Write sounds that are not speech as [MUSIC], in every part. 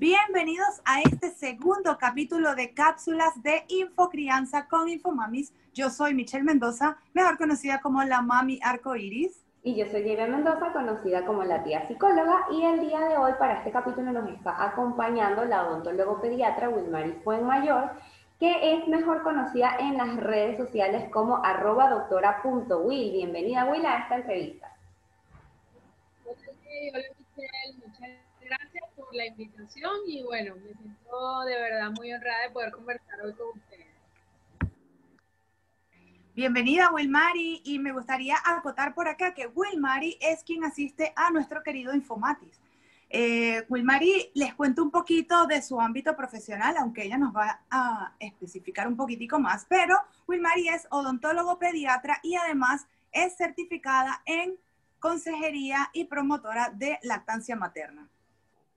Bienvenidos a este segundo capítulo de cápsulas de Infocrianza con Infomamis. Yo soy Michelle Mendoza, mejor conocida como la Mami Arcoiris. Y yo soy Diana Mendoza, conocida como la tía psicóloga, y el día de hoy para este capítulo nos está acompañando la odontólogo pediatra Wilmaris Fuenmayor, que es mejor conocida en las redes sociales como arroba doctora.will. Bienvenida Will a esta entrevista. Hola Michelle, muchas gracias por la invitación y bueno, me siento de verdad muy honrada de poder conversar hoy con ustedes. Bienvenida, Wilmari, y me gustaría acotar por acá que Wilmari es quien asiste a nuestro querido Infomatis. Eh, Wilmari les cuento un poquito de su ámbito profesional, aunque ella nos va a especificar un poquitico más, pero Wilmari es odontólogo pediatra y además es certificada en consejería y promotora de lactancia materna.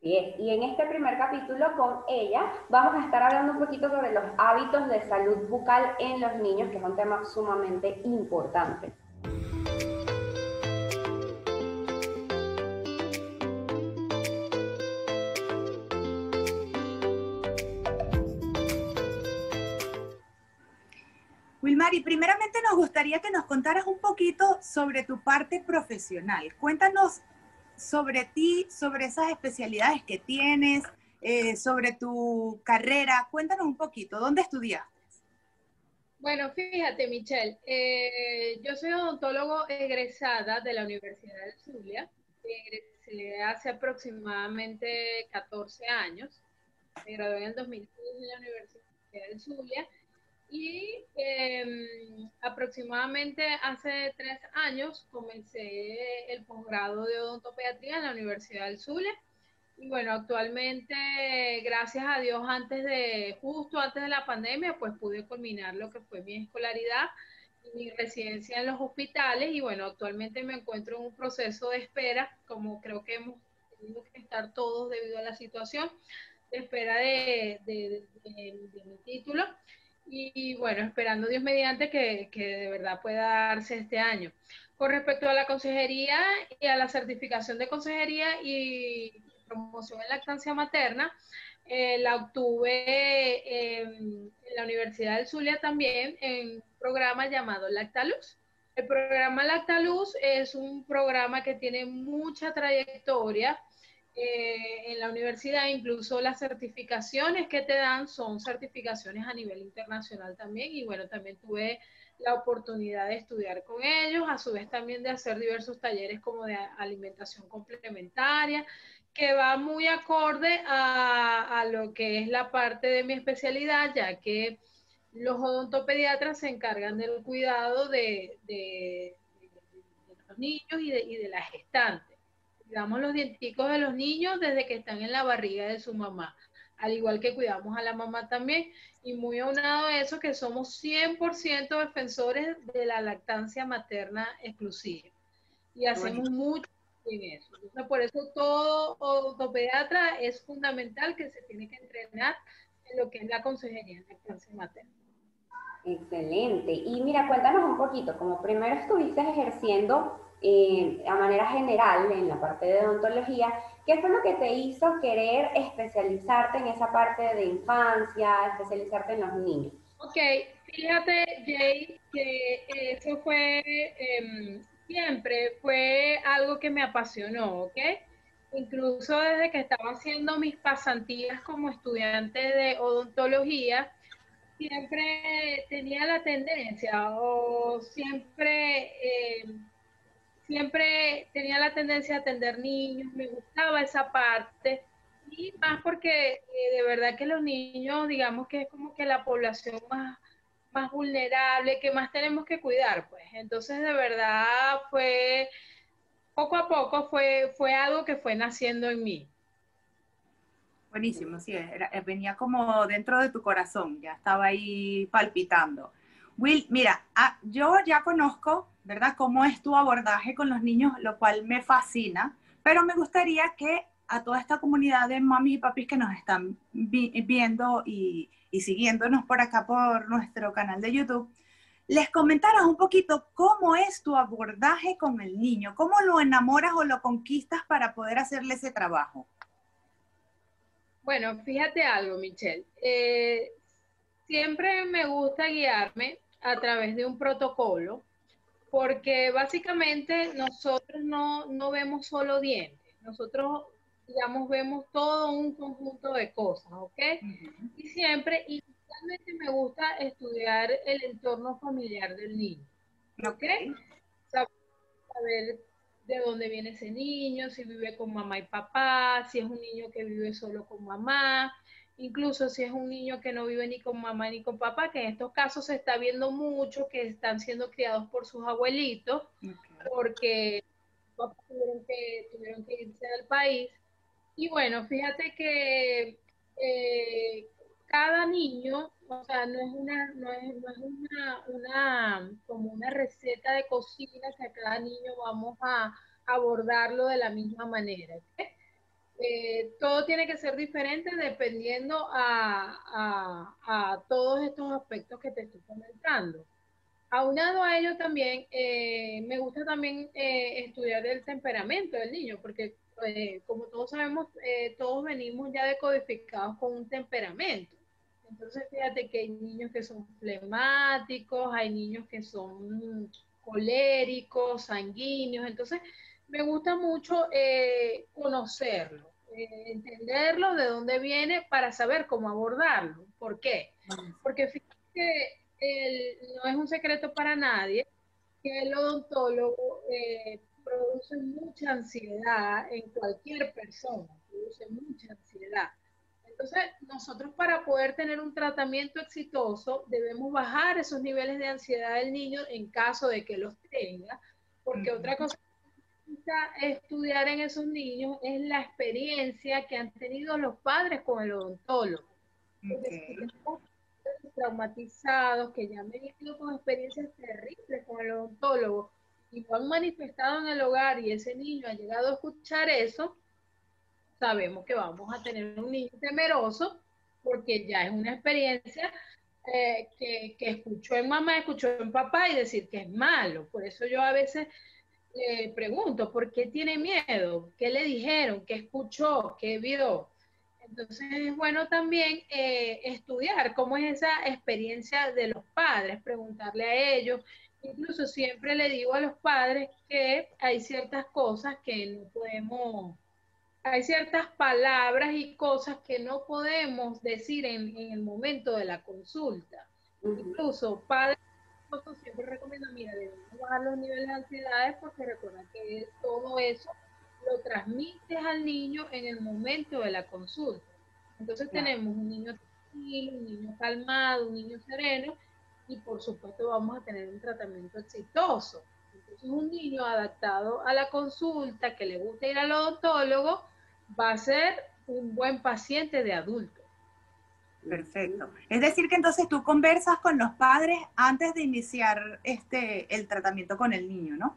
Y en este primer capítulo con ella vamos a estar hablando un poquito sobre los hábitos de salud bucal en los niños, que es un tema sumamente importante. Wilmari, primeramente nos gustaría que nos contaras un poquito sobre tu parte profesional. Cuéntanos sobre ti, sobre esas especialidades que tienes, eh, sobre tu carrera. Cuéntanos un poquito, ¿dónde estudiaste? Bueno, fíjate, Michelle, eh, yo soy odontólogo egresada de la Universidad del Zulia. Egresé hace aproximadamente 14 años. Me gradué en el 2015 de la Universidad del Zulia y em, aproximadamente hace tres años comencé el posgrado de odontopediatría en la Universidad del Zulia. Y bueno, actualmente, gracias a Dios, antes de, justo antes de la pandemia, pues pude culminar lo que fue mi escolaridad y mi residencia en los hospitales. Y bueno, actualmente me encuentro en un proceso de espera, como creo que hemos tenido que estar todos debido a la situación, de espera de, de mi título y bueno, esperando Dios mediante que, de verdad pueda darse este año. Con respecto a la consejería y a la certificación de consejería y promoción en lactancia materna, eh, la obtuve en la Universidad del Zulia también en un programa llamado Lactaluz. El programa Lactaluz es un programa que tiene mucha trayectoria eh, en la universidad, incluso las certificaciones que te dan son certificaciones a nivel internacional también. Y bueno, también tuve la oportunidad de estudiar con ellos, a su vez también de hacer diversos talleres como de alimentación complementaria, que va muy acorde a, lo que es la parte de mi especialidad, ya que los odontopediatras se encargan del cuidado de, los niños y de, y de la gestante cuidamos los dienticos de los niños desde que están en la barriga de su mamá, al igual que cuidamos a la mamá también. Y muy aunado a eso que somos 100% defensores de la lactancia materna exclusiva. Y hacemos mucho en eso. Entonces, por eso todo ortopediatra es fundamental que se tiene que entrenar en lo que es la consejería de lactancia materna. Excelente. Y mira, cuéntanos un poquito, como primero estuviste ejerciendo eh, a manera general en la parte de odontología, ¿qué fue lo que te hizo querer especializarte en esa parte de infancia, especializarte en los niños? Ok, fíjate, Jay, que eso fue em, siempre, fue algo que me apasionó, ¿ok? Incluso desde que estaba haciendo mis pasantías como estudiante de odontología, siempre tenía la tendencia o siempre... Eh, siempre tenía la tendencia a atender niños, me gustaba esa parte, y más porque eh, de verdad que los niños, digamos que es como que la población más, más vulnerable, que más tenemos que cuidar, pues. Entonces, de verdad fue, poco a poco fue, fue algo que fue naciendo en mí. Buenísimo, sí, venía como dentro de tu corazón, ya estaba ahí palpitando. Will, mira, ah, yo ya conozco ¿verdad? Cómo es tu abordaje con los niños, lo cual me fascina, pero me gustaría que a toda esta comunidad de mami y papis que nos están viendo y, y siguiéndonos por acá por nuestro canal de YouTube, les comentaras un poquito cómo es tu abordaje con el niño, cómo lo enamoras o lo conquistas para poder hacerle ese trabajo. Bueno, fíjate algo, Michelle. Eh, siempre me gusta guiarme a través de un protocolo, porque básicamente nosotros no, no vemos solo dientes, nosotros, digamos, vemos todo un conjunto de cosas, ¿ok? Y siempre, y realmente me gusta estudiar el entorno familiar del niño, ¿ok? Saber de dónde viene ese niño, si vive con mamá y papá, si es un niño que vive solo con mamá, incluso si es un niño que no vive ni con mamá ni con papá, que en estos casos se está viendo mucho que están siendo criados por sus abuelitos, porque tuvieron que, tuvieron que irse del país. Y bueno, fíjate que eh, cada niño, o sea, no es una, no es, no es una, una, como una receta de cocina que a cada niño vamos a abordarlo de la misma manera. Eh, todo tiene que ser diferente dependiendo a, a, todos estos aspectos que te estoy comentando. Aunado a ello también, eh, me gusta también eh, estudiar el temperamento del niño, porque como todos sabemos, todos venimos ya decodificados con un temperamento. Entonces, fíjate que hay niños que son flemáticos, hay niños que son coléricos, sanguíneos. Entonces, me gusta mucho eh, conocerlo, eh, entenderlo, de dónde viene, para saber cómo abordarlo. ¿Por qué? Porque fíjate que no es un secreto para nadie que el odontólogo eh, produce mucha ansiedad en cualquier persona, produce mucha ansiedad. Entonces, nosotros para poder tener un tratamiento exitoso debemos bajar esos niveles de ansiedad del niño en caso de que los tenga, porque otra cosa que necesita estudiar en esos niños es la experiencia que han tenido los padres con el odontólogo. traumatizados, que ya han venido con experiencias terribles con el odontólogo y lo han manifestado en el hogar y ese niño ha llegado a escuchar eso, sabemos que vamos a tener un niño temeroso porque ya es una experiencia eh, que, escuchó en mamá, escuchó en papá y decir que es malo. Por eso yo a veces le pregunto, ¿por qué tiene miedo? ¿Qué le dijeron? ¿Qué escuchó? ¿Qué vio? Entonces es bueno también eh, estudiar cómo es esa experiencia de los padres, preguntarle a ellos. Incluso siempre le digo a los padres que hay ciertas cosas que no podemos hay ciertas palabras y cosas que no podemos decir en, el momento de la consulta. Incluso padres siempre recomiendan, mira, debemos bajar los niveles de ansiedades porque recuerda que todo eso lo transmites al niño en el momento de la consulta. Entonces tenemos un niño tranquilo, un niño calmado, un niño sereno y por supuesto vamos a tener un tratamiento exitoso. Entonces un niño adaptado a la consulta, que le gusta ir al odontólogo, va a ser un buen paciente de adulto. Perfecto. Es decir, que entonces tú conversas con los padres antes de iniciar este, el tratamiento con el niño, ¿no?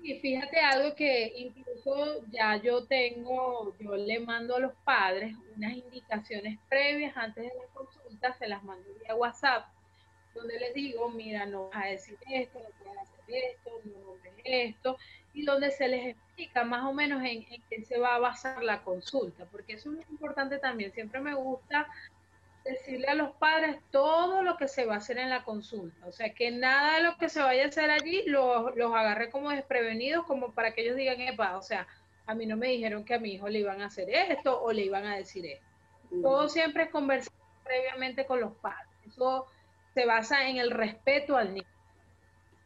Sí, fíjate algo que incluso ya yo tengo, yo le mando a los padres unas indicaciones previas antes de la consulta, se las mando vía WhatsApp, donde les digo, mira, no vas a decir esto, no puedes hacer esto, no nombres esto, y donde se les explica más o menos en, qué se va a basar la consulta, porque eso es muy importante también. Siempre me gusta decirle a los padres todo lo que se va a hacer en la consulta. O sea, que nada de lo que se vaya a hacer allí los, los agarre como desprevenidos, como para que ellos digan, epa, o sea, a mí no me dijeron que a mi hijo le iban a hacer esto o le iban a decir esto. Todo siempre es conversar previamente con los padres. Eso se basa en el respeto al niño.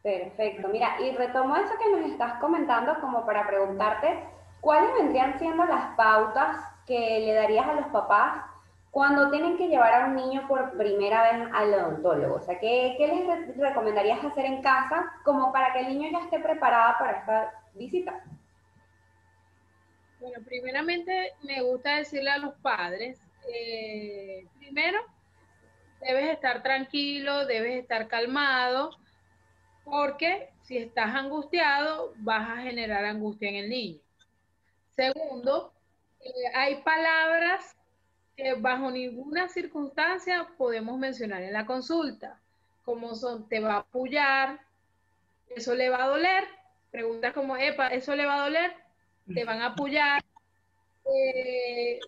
Perfecto. Mira, y retomo eso que nos estás comentando como para preguntarte, ¿cuáles vendrían siendo las pautas que le darías a los papás cuando tienen que llevar a un niño por primera vez al odontólogo? O sea, ¿qué, les recomendarías hacer en casa como para que el niño ya esté preparado para esta visita? Bueno, primeramente me gusta decirle a los padres, eh, primero, debes estar tranquilo, debes estar calmado, porque si estás angustiado, vas a generar angustia en el niño. Segundo, eh, hay palabras que bajo ninguna circunstancia podemos mencionar en la consulta, como son te va a apoyar, eso le va a doler, preguntas como, epa, eso le va a doler, te van a apoyar, eh, eh,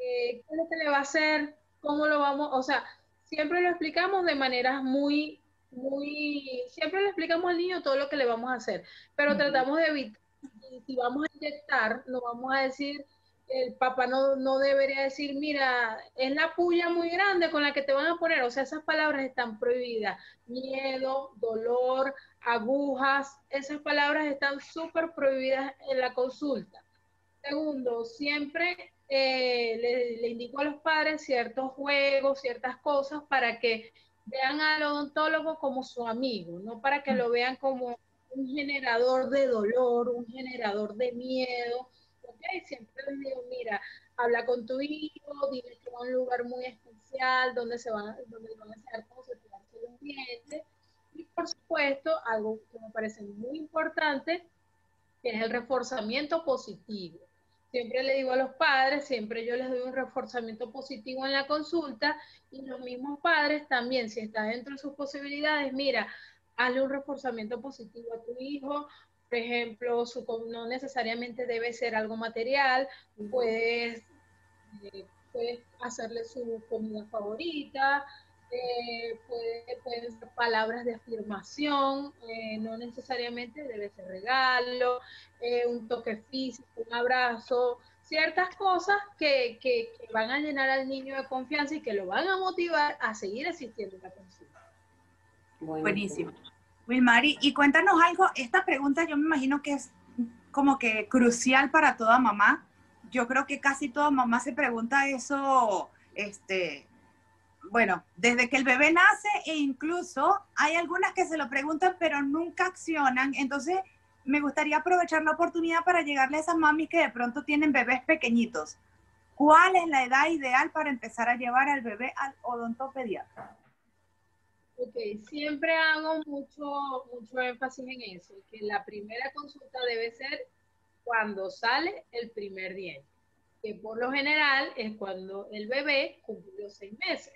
qué es lo que le va a hacer, cómo lo vamos, o sea, siempre lo explicamos de maneras muy, muy, siempre le explicamos al niño todo lo que le vamos a hacer, pero tratamos de evitar, si vamos a inyectar, no vamos a decir, el papá no, no debería decir, mira, es la puya muy grande con la que te van a poner, o sea, esas palabras están prohibidas, miedo, dolor, agujas, esas palabras están súper prohibidas en la consulta. Segundo, siempre eh, le, indico a los padres ciertos juegos, ciertas cosas para que vean al odontólogo como su amigo, no para que lo vean como un generador de dolor, un generador de miedo. Siempre les digo, mira, habla con tu hijo, dile que va a un lugar muy especial donde se van, donde van a hacer cosas, los dientes. Y por supuesto, algo que me parece muy importante, que es el reforzamiento positivo. Siempre le digo a los padres, siempre yo les doy un reforzamiento positivo en la consulta y los mismos padres también, si está dentro de sus posibilidades, mira, hazle un reforzamiento positivo a tu hijo, por ejemplo, su, no necesariamente debe ser algo material, puedes, eh, puedes hacerle su comida favorita, eh, pueden ser palabras de afirmación, eh, no necesariamente debe ser regalo, eh, un toque físico, un abrazo, ciertas cosas que, que, van a llenar al niño de confianza y que lo van a motivar a seguir asistiendo a la consulta. Buenísimo. Wilmari, y cuéntanos algo, esta pregunta yo me imagino que es como que crucial para toda mamá. Yo creo que casi toda mamá se pregunta eso, este, bueno, desde que el bebé nace e incluso hay algunas que se lo preguntan pero nunca accionan. Entonces, me gustaría aprovechar la oportunidad para llegarle a esas mamis que de pronto tienen bebés pequeñitos. ¿Cuál es la edad ideal para empezar a llevar al bebé al odontopediatra? Ok, siempre hago mucho, mucho énfasis en eso, que la primera consulta debe ser cuando sale el primer diente, que por lo general es cuando el bebé cumplió seis meses.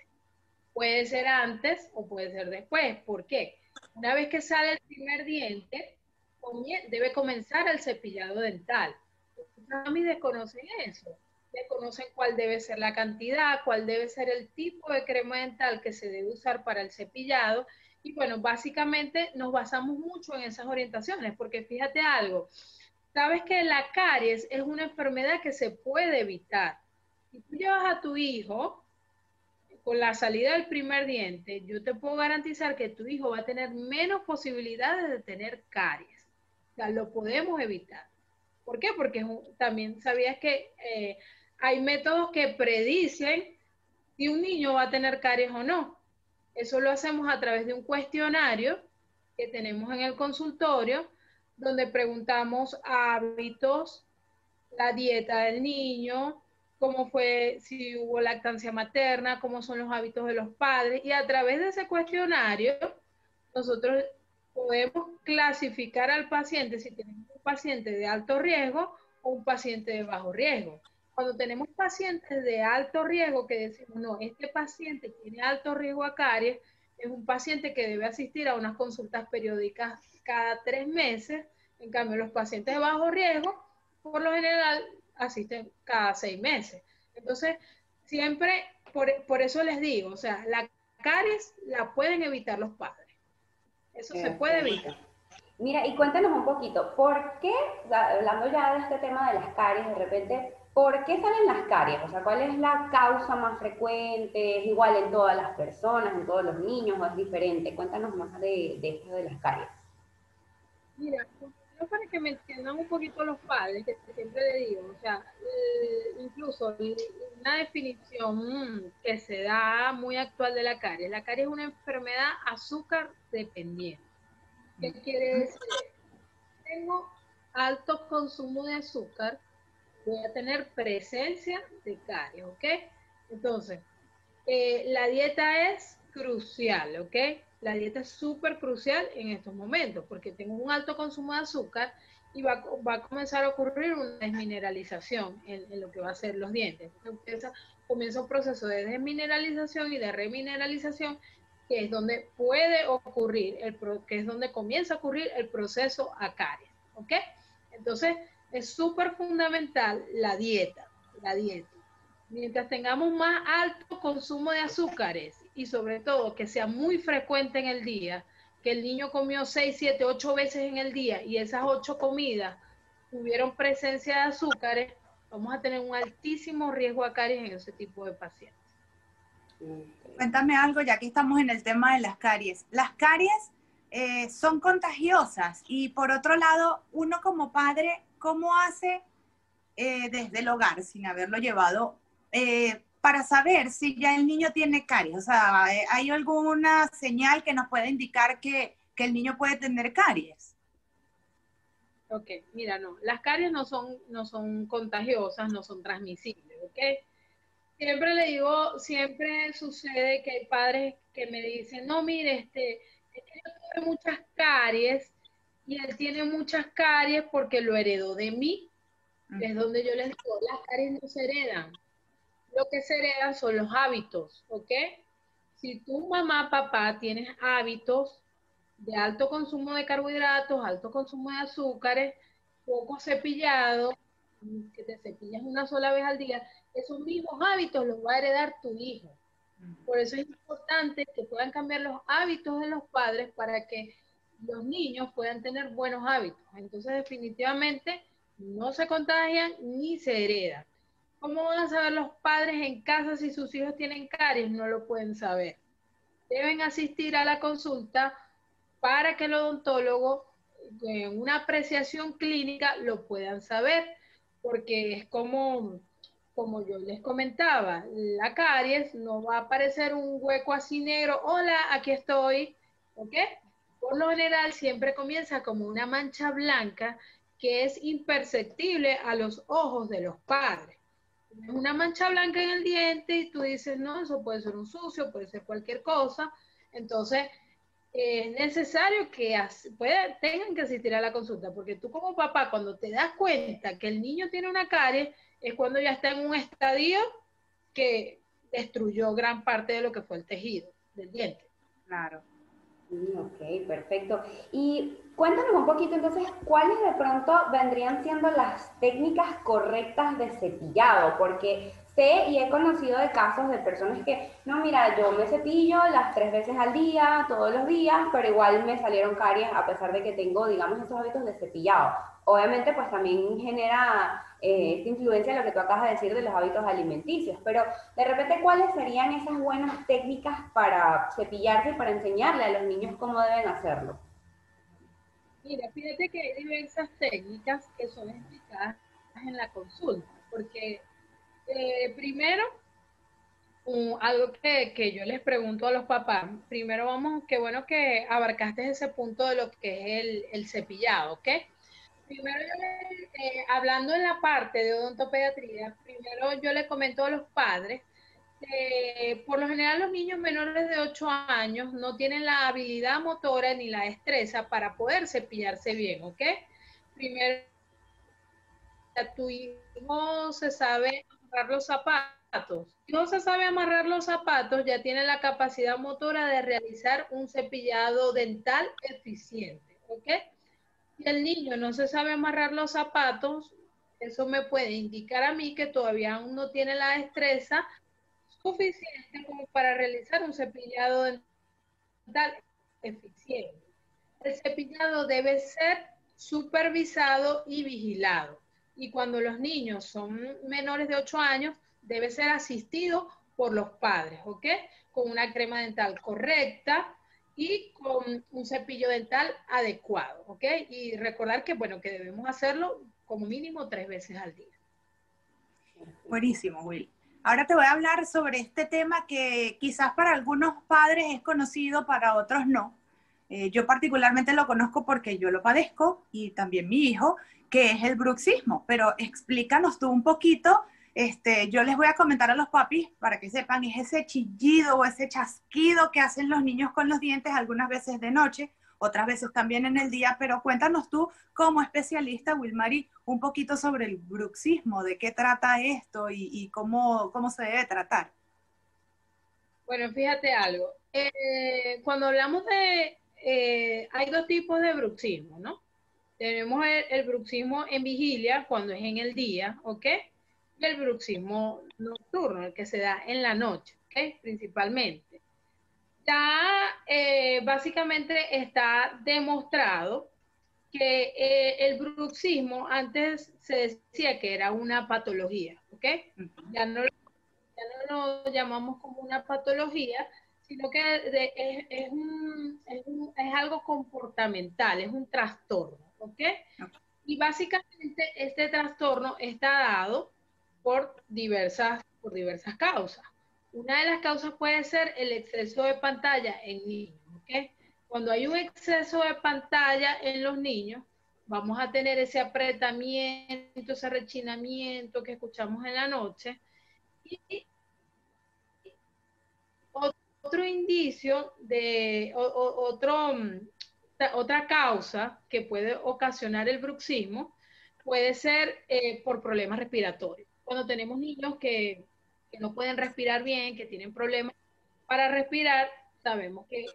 Puede ser antes o puede ser después. ¿Por qué? Una vez que sale el primer diente, debe comenzar el cepillado dental. A mí desconocen eso. Desconocen cuál debe ser la cantidad, cuál debe ser el tipo de crema dental que se debe usar para el cepillado. Y bueno, básicamente nos basamos mucho en esas orientaciones, porque fíjate algo, sabes que la caries es una enfermedad que se puede evitar. Si tú llevas a tu hijo con la salida del primer diente, yo te puedo garantizar que tu hijo va a tener menos posibilidades de tener caries. O lo podemos evitar. ¿Por qué? Porque también sabías que eh, hay métodos que predicen si un niño va a tener caries o no. Eso lo hacemos a través de un cuestionario que tenemos en el consultorio, donde preguntamos hábitos, la dieta del niño, cómo fue, si hubo lactancia materna, cómo son los hábitos de los padres. Y a través de ese cuestionario, nosotros podemos clasificar al paciente si tenemos un paciente de alto riesgo o un paciente de bajo riesgo. Cuando tenemos pacientes de alto riesgo que decimos, no, este paciente tiene alto riesgo a caries, es un paciente que debe asistir a unas consultas periódicas cada tres meses. En cambio, los pacientes de bajo riesgo, por lo general, asisten cada seis meses. Entonces, siempre, por, eso les digo, o sea, la caries la pueden evitar los padres. Eso se puede evitar. Mira, y cuéntanos un poquito, ¿por qué, hablando ya de este tema de las caries, de repente, ¿por qué salen las caries? O sea, ¿cuál es la causa más frecuente? ¿Es igual en todas las personas, en todos los niños o es diferente? Cuéntanos más de, de esto de las caries. Mira, para que me entiendan un poquito los padres, que siempre le digo, o sea, incluso una definición que se da muy actual de la caries. La caries es una enfermedad azúcar dependiente. ¿Qué quiere decir? Tengo alto consumo de azúcar, voy a tener presencia de caries, ¿ok? Entonces, eh, la dieta es crucial, ¿ok? La dieta es súper crucial en estos momentos porque tengo un alto consumo de azúcar y va, a comenzar a ocurrir una desmineralización en, lo que va a ser los dientes. Entonces comienza un proceso de desmineralización y de remineralización que es donde puede ocurrir, el, que es donde comienza a ocurrir el proceso a caries. ¿Ok? Entonces es súper fundamental la dieta, la dieta. mientras tengamos más alto consumo de azúcares y sobre todo que sea muy frecuente en el día, que el niño comió 6, 7, 8 veces en el día y esas 8 comidas tuvieron presencia de azúcares, vamos a tener un altísimo riesgo a caries en ese tipo de pacientes. Cuéntame algo, ya que estamos en el tema de las caries. Las caries eh, son contagiosas y por otro lado, uno como padre, ¿cómo hace eh, desde el hogar, sin haberlo llevado, eh, para saber si ya el niño tiene caries? O sea, ¿hay alguna señal que nos pueda indicar que, que el niño puede tener caries? Ok, mira, no, las caries no son, no son contagiosas, no son transmisibles, ¿ok? Siempre le digo, siempre sucede que hay padres que me dicen, no, mire, este, es que yo tuve muchas caries y él tiene muchas caries porque lo heredó de mí. Es donde yo les digo, las caries no se heredan. Lo que se heredan son los hábitos, ¿ok? Si tu mamá, papá, tienes hábitos de alto consumo de carbohidratos, alto consumo de azúcares, poco cepillado, que te cepillas una sola vez al día, esos mismos hábitos los va a heredar tu hijo. Por eso es importante que puedan cambiar los hábitos de los padres para que los niños puedan tener buenos hábitos. Entonces, definitivamente, no se contagian ni se heredan. ¿Cómo van a saber los padres en casa si sus hijos tienen caries? No lo pueden saber. Deben asistir a la consulta para que el odontólogo en una apreciación clínica lo puedan saber, porque es como, como yo les comentaba, la caries no va a aparecer un hueco así negro, hola, aquí estoy, ¿ok? Por lo general siempre comienza como una mancha blanca que es imperceptible a los ojos de los padres. Una mancha blanca en el diente y tú dices, no, eso puede ser un sucio, puede ser cualquier cosa. Entonces, es necesario que tengan que asistir a la consulta, porque tú como papá, cuando te das cuenta que el niño tiene una caries, es cuando ya está en un estadio que destruyó gran parte de lo que fue el tejido del diente. Claro. Ok, perfecto. Y cuéntanos un poquito entonces, ¿cuáles de pronto vendrían siendo las técnicas correctas de cepillado? Porque sé y he conocido de casos de personas que, no, mira, yo me cepillo las tres veces al día, todos los días, pero igual me salieron caries a pesar de que tengo, digamos, esos hábitos de cepillado. Obviamente, pues también genera eh, esta influencia lo que tú acabas de decir de los hábitos alimenticios, pero de repente, ¿cuáles serían esas buenas técnicas para cepillarse y para enseñarle a los niños cómo deben hacerlo? Mira, fíjate que hay diversas técnicas que son explicadas en la consulta, porque eh, primero, algo que, yo les pregunto a los papás, primero vamos, qué bueno que abarcaste ese punto de lo que es el, el cepillado, ¿ok? Primero, eh, hablando en la parte de odontopediatría, primero yo le comento a los padres que por lo general los niños menores de 8 años no tienen la habilidad motora ni la destreza para poder cepillarse bien, ¿ok? Primero, tu hijo se sabe los zapatos. Si no se sabe amarrar los zapatos, ya tiene la capacidad motora de realizar un cepillado dental eficiente. Si el niño no se sabe amarrar los zapatos, eso me puede indicar a mí que todavía aún no tiene la destreza suficiente como para realizar un cepillado dental eficiente. El cepillado debe ser supervisado y vigilado y cuando los niños son menores de 8 años, debe ser asistido por los padres, ¿ok? Con una crema dental correcta y con un cepillo dental adecuado, ¿ok? Y recordar que, bueno, que debemos hacerlo como mínimo tres veces al día. Buenísimo, Will. Ahora te voy a hablar sobre este tema que quizás para algunos padres es conocido, para otros no. Eh, yo particularmente lo conozco porque yo lo padezco y también mi hijo, qué es el bruxismo, pero explícanos tú un poquito. Este, yo les voy a comentar a los papis para que sepan, es ese chillido o ese chasquido que hacen los niños con los dientes algunas veces de noche, otras veces también en el día, pero cuéntanos tú como especialista, Wilmary, un poquito sobre el bruxismo, de qué trata esto y, cómo, cómo se debe tratar. Bueno, fíjate algo. Eh, cuando hablamos de, eh, hay dos tipos de bruxismo, ¿no? Tenemos el, bruxismo en vigilia cuando es en el día, ¿ok? y el bruxismo nocturno, el que se da en la noche, principalmente. Ya eh, básicamente está demostrado que eh, el bruxismo antes se decía que era una patología, ¿ok? Ya no, ya no lo llamamos como una patología, sino que es, es, un, es, un, es, algo comportamental, es un trastorno, ¿ok? Y básicamente este trastorno está dado por diversas, por diversas causas. Una de las causas puede ser el exceso de pantalla en niños, ¿ok? Cuando hay un exceso de pantalla en los niños, vamos a tener ese apretamiento, ese rechinamiento que escuchamos en la noche. Y otro indicio de otro, mm, otra causa que puede ocasionar el bruxismo puede ser eh, por problemas respiratorios. Cuando tenemos niños que no pueden respirar bien, que tienen problemas para respirar, sabemos que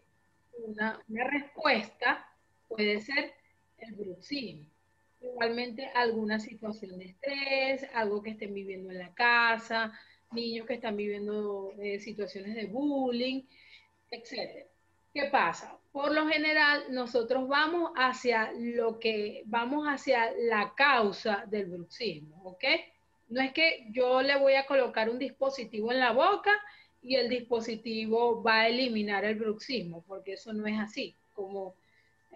una, respuesta puede ser el bruxismo. Igualmente alguna situación de estrés, algo que estén viviendo en la casa, niños que están viviendo eh, situaciones de bullying, etc. ¿Qué pasa? Por lo general, nosotros vamos hacia lo que, vamos hacia la causa del bruxismo, ¿ok? No es que yo le voy a colocar un dispositivo en la boca y el dispositivo va a eliminar el bruxismo, porque eso no es así. Como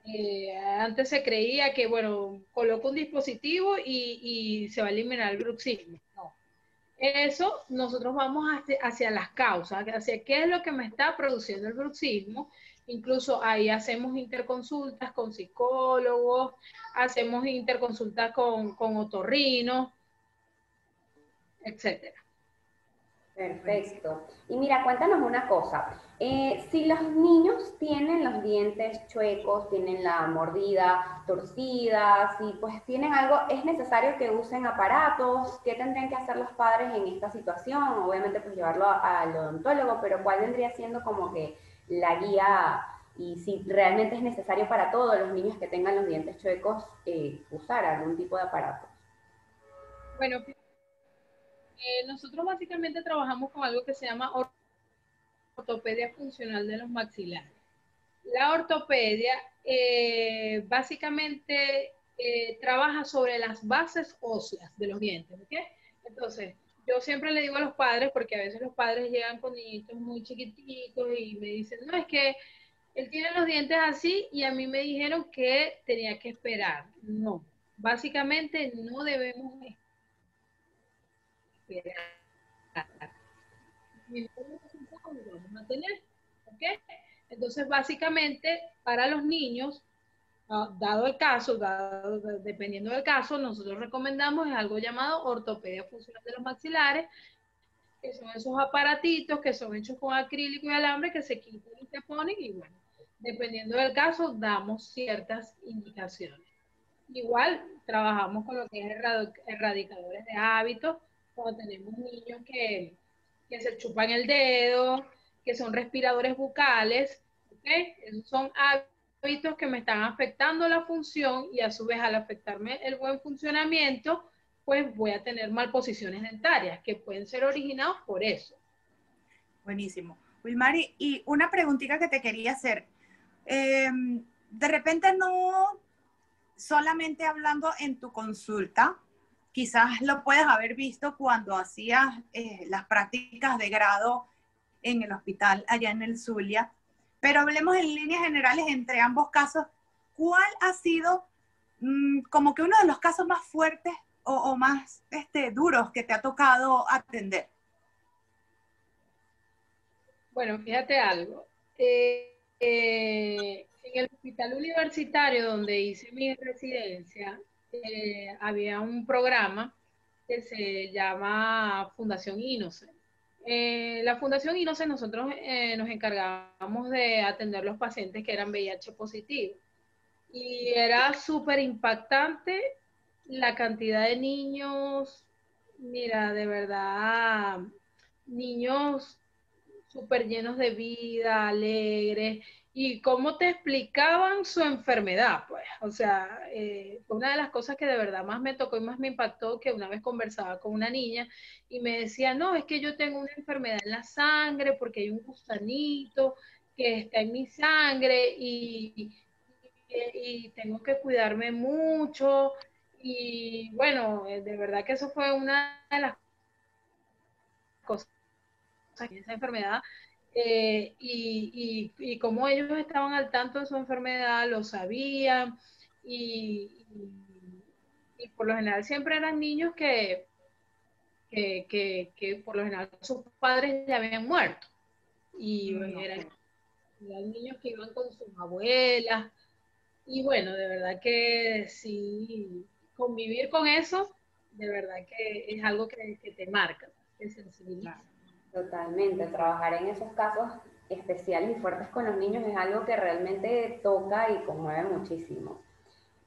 eh, antes se creía que, bueno, coloco un dispositivo y, se va a eliminar el bruxismo. Eso nosotros vamos hacia, las causas, hacia qué es lo que me está produciendo el bruxismo. Incluso ahí hacemos interconsultas con psicólogos, hacemos interconsultas con, con otorrinos, etcétera. Perfecto. Y mira, cuéntanos una cosa. Eh, si los niños tienen los dientes chuecos, tienen la mordida torcida, si pues tienen algo, ¿es necesario que usen aparatos? ¿Qué tendrían que hacer los padres en esta situación? Obviamente pues llevarlo al odontólogo, pero ¿cuál vendría siendo como que la guía y si realmente es necesario para todos los niños que tengan los dientes chuecos eh, usar algún tipo de aparato? Bueno, eh, nosotros básicamente trabajamos con algo que se llama ortopedia funcional de los maxilares. La ortopedia eh, básicamente eh, trabaja sobre las bases óseas de los dientes. Entonces, yo siempre le digo a los padres, porque a veces los padres llegan con niñitos muy chiquititos y me dicen, no, es que él tiene los dientes así y a mí me dijeron que tenía que esperar. No, básicamente no debemos entonces, básicamente, para los niños, ah, dado el caso, dependiendo del caso, nosotros recomendamos algo llamado ortopedia funcional de los maxilares, que son esos aparatitos que son hechos con acrílico y alambre que se quitan y se ponen y bueno, dependiendo del caso, damos ciertas indicaciones. Igual trabajamos con lo que es erradicadores de hábitos, cuando tenemos niños que, se chupan el dedo, que son respiradores bucales, Esos son hábitos que me están afectando la función y a su vez al afectarme el buen funcionamiento, pues voy a tener malposiciones dentarias que pueden ser originados por eso. Buenísimo. Wilmari, y una preguntita que te quería hacer. Em, de repente no solamente hablando en tu consulta, quizás lo puedes haber visto cuando hacías eh, las prácticas de grado en el hospital allá en el Zulia, pero hablemos en líneas generales entre ambos casos. ¿Cuál ha sido mm, como que uno de los casos más fuertes o, más este, duros que te ha tocado atender? Bueno, fíjate algo. Eh, eh, en el hospital universitario donde hice mi residencia, eh, había un programa que se llama Fundación Innocent. Eh, la Fundación Innocent nosotros eh, nos encargábamos de atender los pacientes que eran VIH positivos. Y era súper impactante la cantidad de niños, mira, de verdad, niños súper llenos de vida, alegres, y cómo te explicaban su enfermedad, pues. O sea, eh, una de las cosas que de verdad más me tocó y más me impactó, que una vez conversaba con una niña y me decía, no, es que yo tengo una enfermedad en la sangre porque hay un gusanito que está en mi sangre y, y tengo que cuidarme mucho. Y bueno, eh, de verdad que eso fue una de las cosas, esa enfermedad eh, y, y, como ellos estaban al tanto de su enfermedad, lo sabían y, y por lo general siempre eran niños que, que, que, por lo general sus padres ya habían muerto. Y mm, eran, eran, niños que iban con sus abuelas. Y bueno, de verdad que sí, convivir con eso, de verdad que es algo que, te marca, que sensibiliza. Totalmente, trabajar en esos casos especiales y fuertes con los niños es algo que realmente toca y conmueve muchísimo.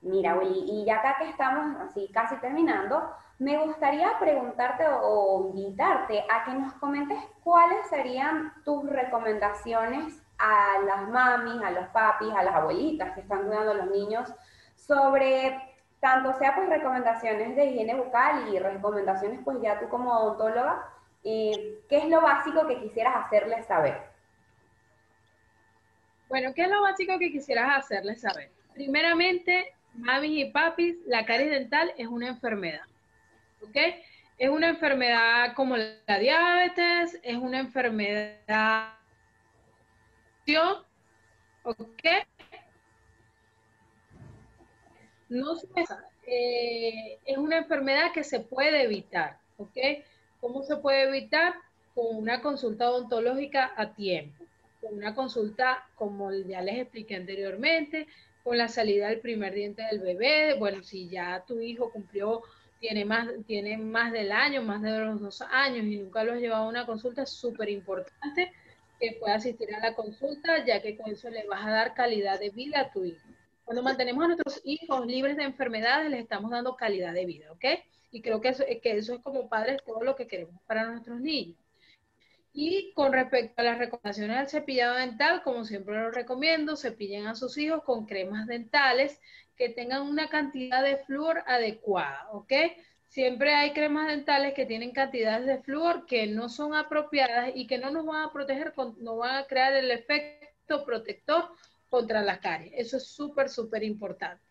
Mira, Willy, y ya acá que estamos así casi terminando, me gustaría preguntarte o invitarte a que nos comentes cuáles serían tus recomendaciones a las mamis, a los papis, a las abuelitas que están cuidando a los niños sobre tanto sea pues recomendaciones de higiene bucal y recomendaciones pues ya tú como odontóloga ¿qué es lo básico que quisieras hacerles saber? Bueno, ¿qué es lo básico que quisieras hacerles saber? Primeramente, mamis y papis, la caries dental es una enfermedad, ¿ok? Es una enfermedad como la diabetes, es una enfermedad, ¿ok? No eh, es una enfermedad que se puede evitar, ¿ok? ¿Cómo se puede evitar? Con una consulta odontológica a tiempo, con una consulta, como ya les expliqué anteriormente, con la salida del primer diente del bebé. Bueno, si ya tu hijo cumplió, tiene más, tiene más del año, más de los dos años y nunca lo has llevado a una consulta, es súper importante que pueda asistir a la consulta, ya que con eso le vas a dar calidad de vida a tu hijo. Cuando mantenemos a nuestros hijos libres de enfermedades, les estamos dando calidad de vida, ¿ok? Y creo que eso, que eso es como padres todo lo que queremos para nuestros niños. Y con respecto a las recomendaciones del cepillado dental, como siempre lo recomiendo, cepillen a sus hijos con cremas dentales que tengan una cantidad de flúor adecuada, ¿ok? Siempre hay cremas dentales que tienen cantidades de flúor que no son apropiadas y que no nos van a proteger, no van a crear el efecto protector contra las caries. Eso es súper, súper importante.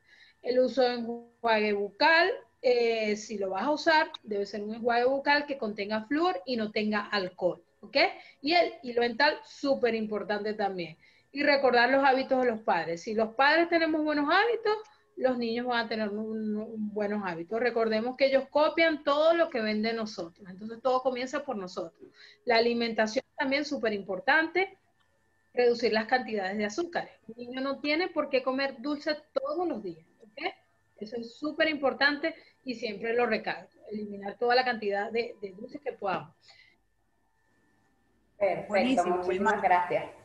El uso de enjuague bucal, eh, si lo vas a usar, debe ser un enjuague bucal que contenga flúor y no tenga alcohol, ¿ok? Y el hilo dental, súper importante también. Y recordar los hábitos de los padres. Si los padres tenemos buenos hábitos, los niños van a tener buenos hábitos. Recordemos que ellos copian todo lo que ven de nosotros. Entonces todo comienza por nosotros. La alimentación también súper importante. Reducir las cantidades de azúcares. Un niño no tiene por qué comer dulce todos los días. Eso es súper importante y siempre lo recalco, eliminar toda la cantidad de, de dulces que podamos. Perfecto, muchísimas gracias. [LAUGHS]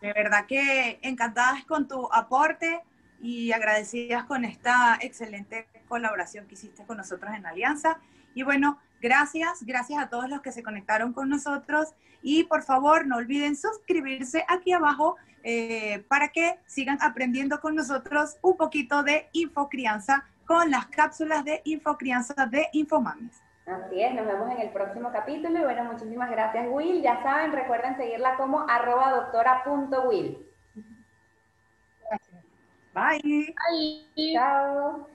De verdad que encantadas con tu aporte y agradecidas con esta excelente colaboración que hiciste con nosotros en Alianza. Y bueno, Gracias, gracias a todos los que se conectaron con nosotros y por favor no olviden suscribirse aquí abajo eh, para que sigan aprendiendo con nosotros un poquito de infocrianza con las cápsulas de infocrianza de Infomames. Así es, nos vemos en el próximo capítulo y bueno, muchísimas gracias Will. Ya saben, recuerden seguirla como arroba doctora.will. Bye. Bye. Chao.